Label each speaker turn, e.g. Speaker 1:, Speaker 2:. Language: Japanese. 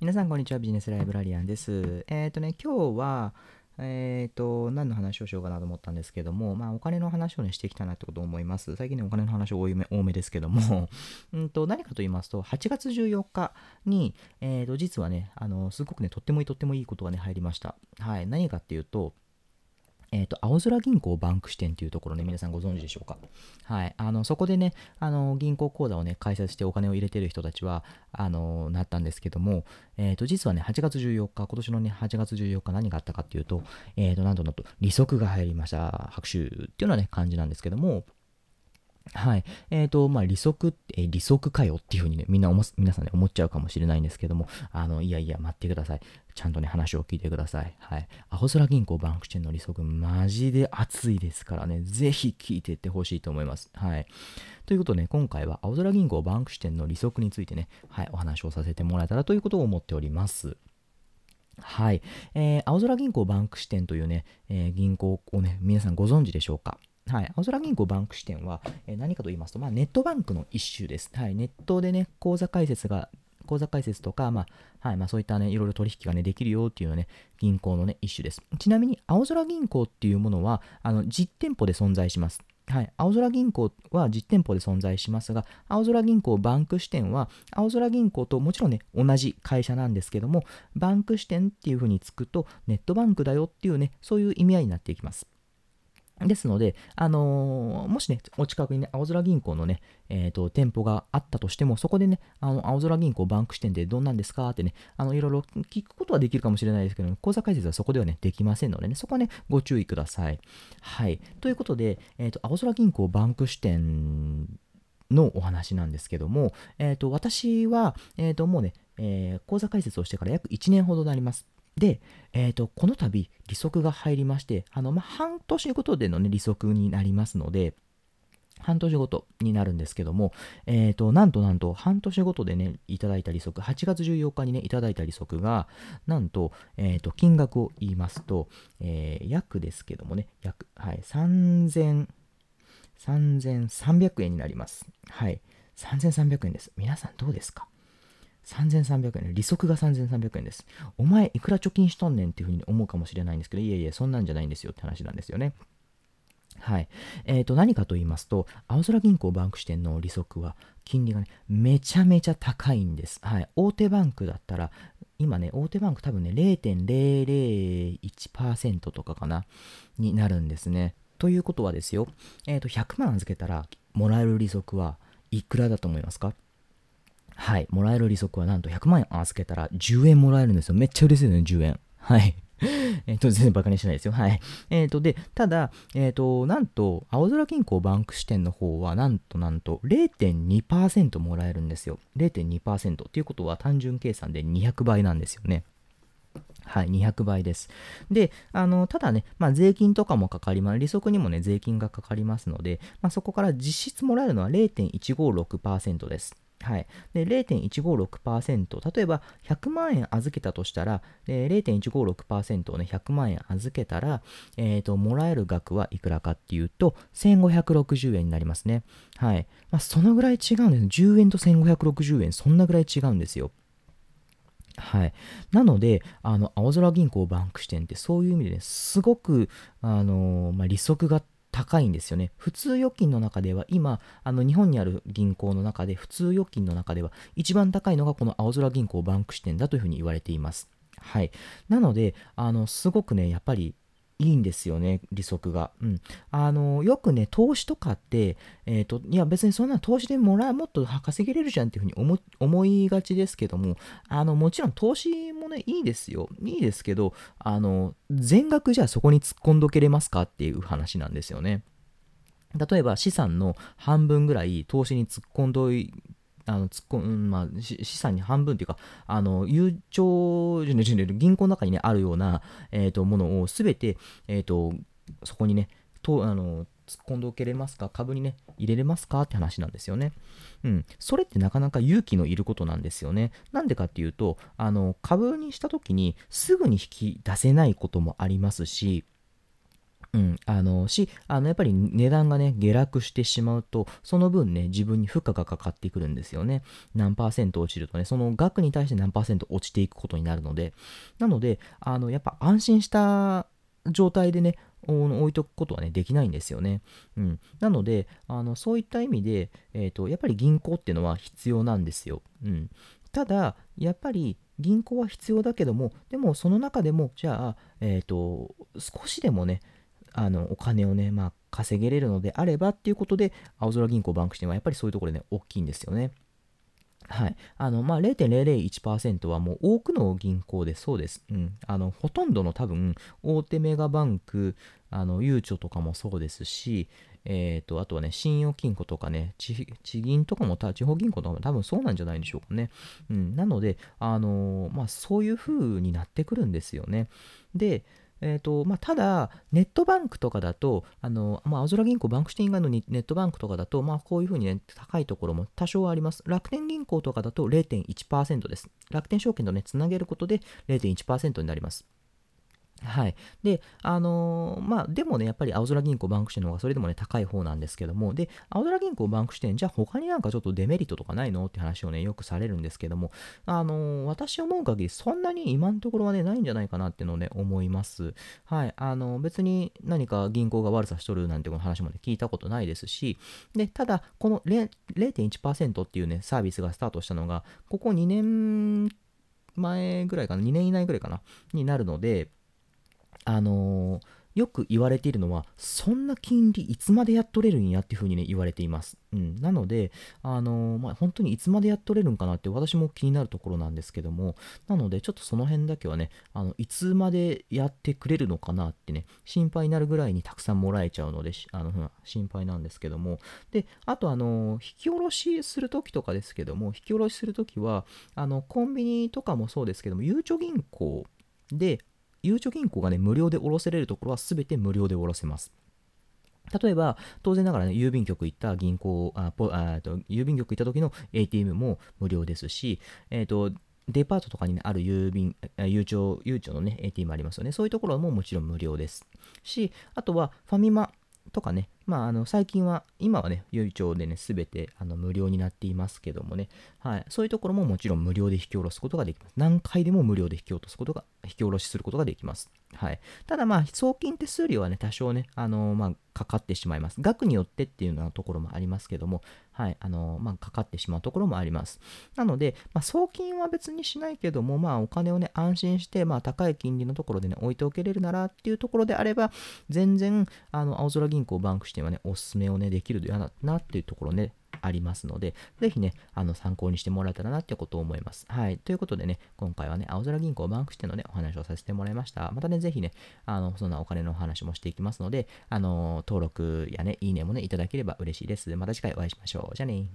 Speaker 1: 皆さん、こんにちは。ビジネスライブラリアンです。えっ、ー、とね、今日は、えっ、ー、と、何の話をしようかなと思ったんですけども、まあ、お金の話をね、していきたいなってことを思います。最近ね、お金の話多め多めですけども、うんと、何かと言いますと、8月14日に、えっ、ー、と、実はね、あの、すごくね、とってもいい、とってもいいことがね、入りました。はい。何かっていうと、えっ、ー、と、青空銀行バンク支店というところね、皆さんご存知でしょうか？はい。あの、そこでね、あの、銀行口座をね、開設してお金を入れてる人たちは、あの、なったんですけども、えっ、ー、と、実はね、8月14日、今年のね、8月14日何があったかっていうと、えっ、ー、と、なんとなんと、利息が入りました。拍手っていうのはね、感じなんですけども、はい。えっ、ー、と、まあ、利息、えー、利息かよっていうふうにね、みんな皆さんね、思っちゃうかもしれないんですけども、あの、いやいや、待ってください。ちゃんとね、話を聞いてください。はい。アホ空銀行バンクチェンの利息、マジで熱いですからね、ぜひ聞いていってほしいと思います。はい。ということでね、今回は青空銀行バンク支店の利息についてね、はい、お話をさせてもらえたらということを思っております。はい。えー、青空銀行バンク支店というね、えー、銀行をね、皆さんご存知でしょうか？はい、青空銀行バンク支店は、え、何かと言いますと、まあ、ネットバンクの一種です。はい、ネットでね、口座開設が、口座開設とか、まあ、はい、まあ、そういったね、いろいろ取引がね、できるよっていうのね、銀行のね、一種です。ちなみに、青空銀行っていうものは、あの、実店舗で存在します。はい、青空銀行は実店舗で存在しますが、青空銀行バンク支店は、青空銀行ともちろんね、同じ会社なんですけども、バンク支店っていうふうにつくと、ネットバンクだよっていうね、そういう意味合いになっていきます。ですので、あのー、もしね、お近くにね、青空銀行のね、えっ、ー、と、店舗があったとしても、そこでね、あの、青空銀行バンク支店でどんなんですかってね、あの、いろいろ聞くことはできるかもしれないですけど、口座開設はそこではね、できませんのでね、そこはね、ご注意ください。はい。ということで、えっ、ー、と、青空銀行バンク支店のお話なんですけども、えっ、と、私は、えっ、と、もうね、えー、口座開設をしてから約1年ほどになります。で、えーと、この度利息が入りまして、あのまあ、半年ごとでの、ね、利息になりますので、半年ごとになるんですけども、え、ー、と、なんとなんと、半年ごとでね、いただいた利息、8月14日にね、いただいた利息が、なんと、え、ー、と、金額を言いますと、えー、約ですけどもね、約、はい、3000、3300円になります。はい、3300円です。皆さんどうですか？3300円、利息が3300円です。お前いくら貯金しとんねんっていうふうに思うかもしれないんですけど、いやいや、そんなんじゃないんですよって話なんですよね。はい。えっ、ー、と、何かと言いますと、青空銀行バンク支店の利息は、金利がね、めちゃめちゃ高いんです。はい。大手バンクだったら、今ね、大手バンク多分ね、0.001%とかかな、になるんですね。ということはですよ、えっ、ー、と、100万預けたら、もらえる利息はいくらだと思いますか？はい、もらえる利息はなんと100万円預けたら10円もらえるんですよ。めっちゃ嬉しいですね、10円。はい。えっと、全然バカにしないですよ。はい。えっ、ー、と、で、ただ、えっ、ー、と、なんと、青空銀行バンク支店の方は、なんとなんと、0.2%もらえるんですよ。0.2%っていうことは、単純計算で200倍なんですよね。はい、200倍です。で、あの、ただね、まあ、税金とかもかかります。利息にもね、税金がかかりますので、まあ、そこから実質もらえるのは0.156%です。はい、で0.156%例えば100万円預けたとしたら0.156%をね100万円預けたら、えーと、もらえる額はいくらかっていうと1560円になりますね。はい。まあ、そのぐらい違うんです。10円と1560円そんなぐらい違うんですよ。はい。なので、あの、青空銀行バンク支店ってそういう意味でね、すごく、あのまあ、利息が高いんですよね。普通預金の中では、今、あの日本にある銀行の中で、普通預金の中では、一番高いのがこの青空銀行バンク支店だというふうに言われています。はい。なので、あの、すごくね、やっぱりいいんですよね、利息が。うん。あの、よくね、投資とかって、えっ、ー、と、いや別にそんな投資でもらう、もっと稼げれるじゃんっていうふうに思思いがちですけども、あの、もちろん投資もね、いいですよ。いいですけど、あの、全額じゃあそこに突っ込んどけれますかっていう話なんですよね。例えば資産の半分ぐらい投資に突っ込んどいあの突っ込ん、まあ、資産に半分っていうか、あの、悠長、銀行の中にね、あるような、えっ、ー、と、ものをすべて、えっ、ー、と、そこにね、と、あの、突っ込んでおけれますか？株にね、入れれますか？って話なんですよね。うん。それってなかなか勇気のいることなんですよね。なんでかっていうと、あの、株にした時にすぐに引き出せないこともありますし、うん、あのしあのやっぱり値段がね下落してしまうとその分ね自分に負荷がかかってくるんですよね。何パーセント落ちるとねその額に対して何パーセント落ちていくことになるので。なのであのやっぱ安心した状態でね置いとくことはねできないんですよね、うん、なのであのそういった意味で、えーと、やっぱり銀行っていうのは必要なんですよ、うん、ただやっぱり銀行は必要だけどもでもその中でもじゃあ、えーと少しでもねあのお金をね、まあ、稼げれるのであればっていうことで、青空銀行バンク支店はやっぱりそういうところでね、大きいんですよね。はい。あの、まあ、0.001%はもう多くの銀行でそうです。うん。あの、ほとんどの多分、大手メガバンク、あの、ゆうちょとかもそうですし、えっ、ー、と、あとはね、信用金庫とかね、地銀とかも、地方銀行とかも多分そうなんじゃないでしょうかね。うん。なので、あのー、まあ、そういう風になってくるんですよね。で、えーとまあ、ただ、ネットバンクとかだと、あのまあ、青空銀行、バンクシティ以外のネットバンクとかだと、まあ、こういうふうに、ね、高いところも多少あります。楽天銀行とかだと0.1%です。楽天証券とね、つなげることで0.1%になります。はい。で、あのー、まあ、でもね、やっぱり青空銀行バンク支店の方がそれでもね、高い方なんですけども、で、青空銀行バンク支店、じゃあ他になんかちょっとデメリットとかないの？って話をね、よくされるんですけども、あのー、私思う限り、そんなに今のところはね、ないんじゃないかなっていうのをね、思います。はい。あのー、別に何か銀行が悪さしとるなんていう話もね、聞いたことないですし、で、ただ、この0.1%っていうね、サービスがスタートしたのが、ここ2年前ぐらいかな、2年以内ぐらいかな、になるので、あの、よく言われているのは、そんな金利いつまでやっとれるんやっていうふうにね、言われています。うん。なので、あのー、まあ、本当にいつまでやっとれるんかなって私も気になるところなんですけども、なので、ちょっとその辺だけはね、あの、いつまでやってくれるのかなってね、心配になるぐらいにたくさんもらえちゃうので、あの、心配なんですけども、で、あと、あの、引き下ろしするときとかですけども、引き下ろしするときは、あの、コンビニとかもそうですけども、ゆうちょ銀行で、ゆうちょ銀行がね、無料で下ろせれるところは全て無料で下ろせます。例えば、当然ながらね、郵便局行った銀行、あポあと郵便局行った時の ATM も無料ですし、えっ、ー、と、デパートとかに、ね、ある郵便、郵長、郵長、のね、ATM ありますよね。そういうところももちろん無料です。し、あとはファミマとかね、まあ、あの最近は、今はね、ゆい町でね、すべてあの無料になっていますけどもね、はい、そういうところももちろん無料で引き下ろすことができます。何回でも無料で引き落とすことが、引き下ろしすることができます。はい。ただまあ、送金手数料はね、多少ね、あのー、まあ、かかってしまいます。額によってっていうようなところもありますけども、はい、あの、まあ、かかってしまうところもあります。なので、まあ、送金は別にしないけども、まあ、お金をね、安心して、まあ、高い金利のところでね、置いておけれるならっていうところであれば、全然、あの、青空銀行バンク支店はね、おすすめをね、できるななっていうところね、ありますので、ぜひね、あの参考にしてもらえたらなってことを思います。はい。ということでね、今回はね、青空銀行バンクしてのね、お話をさせてもらいました。またね、ぜひね、あの、そんなお金のお話もしていきますので、あの、登録やね、いいねもね、いただければ嬉しいです。また次回お会いしましょう。じゃあね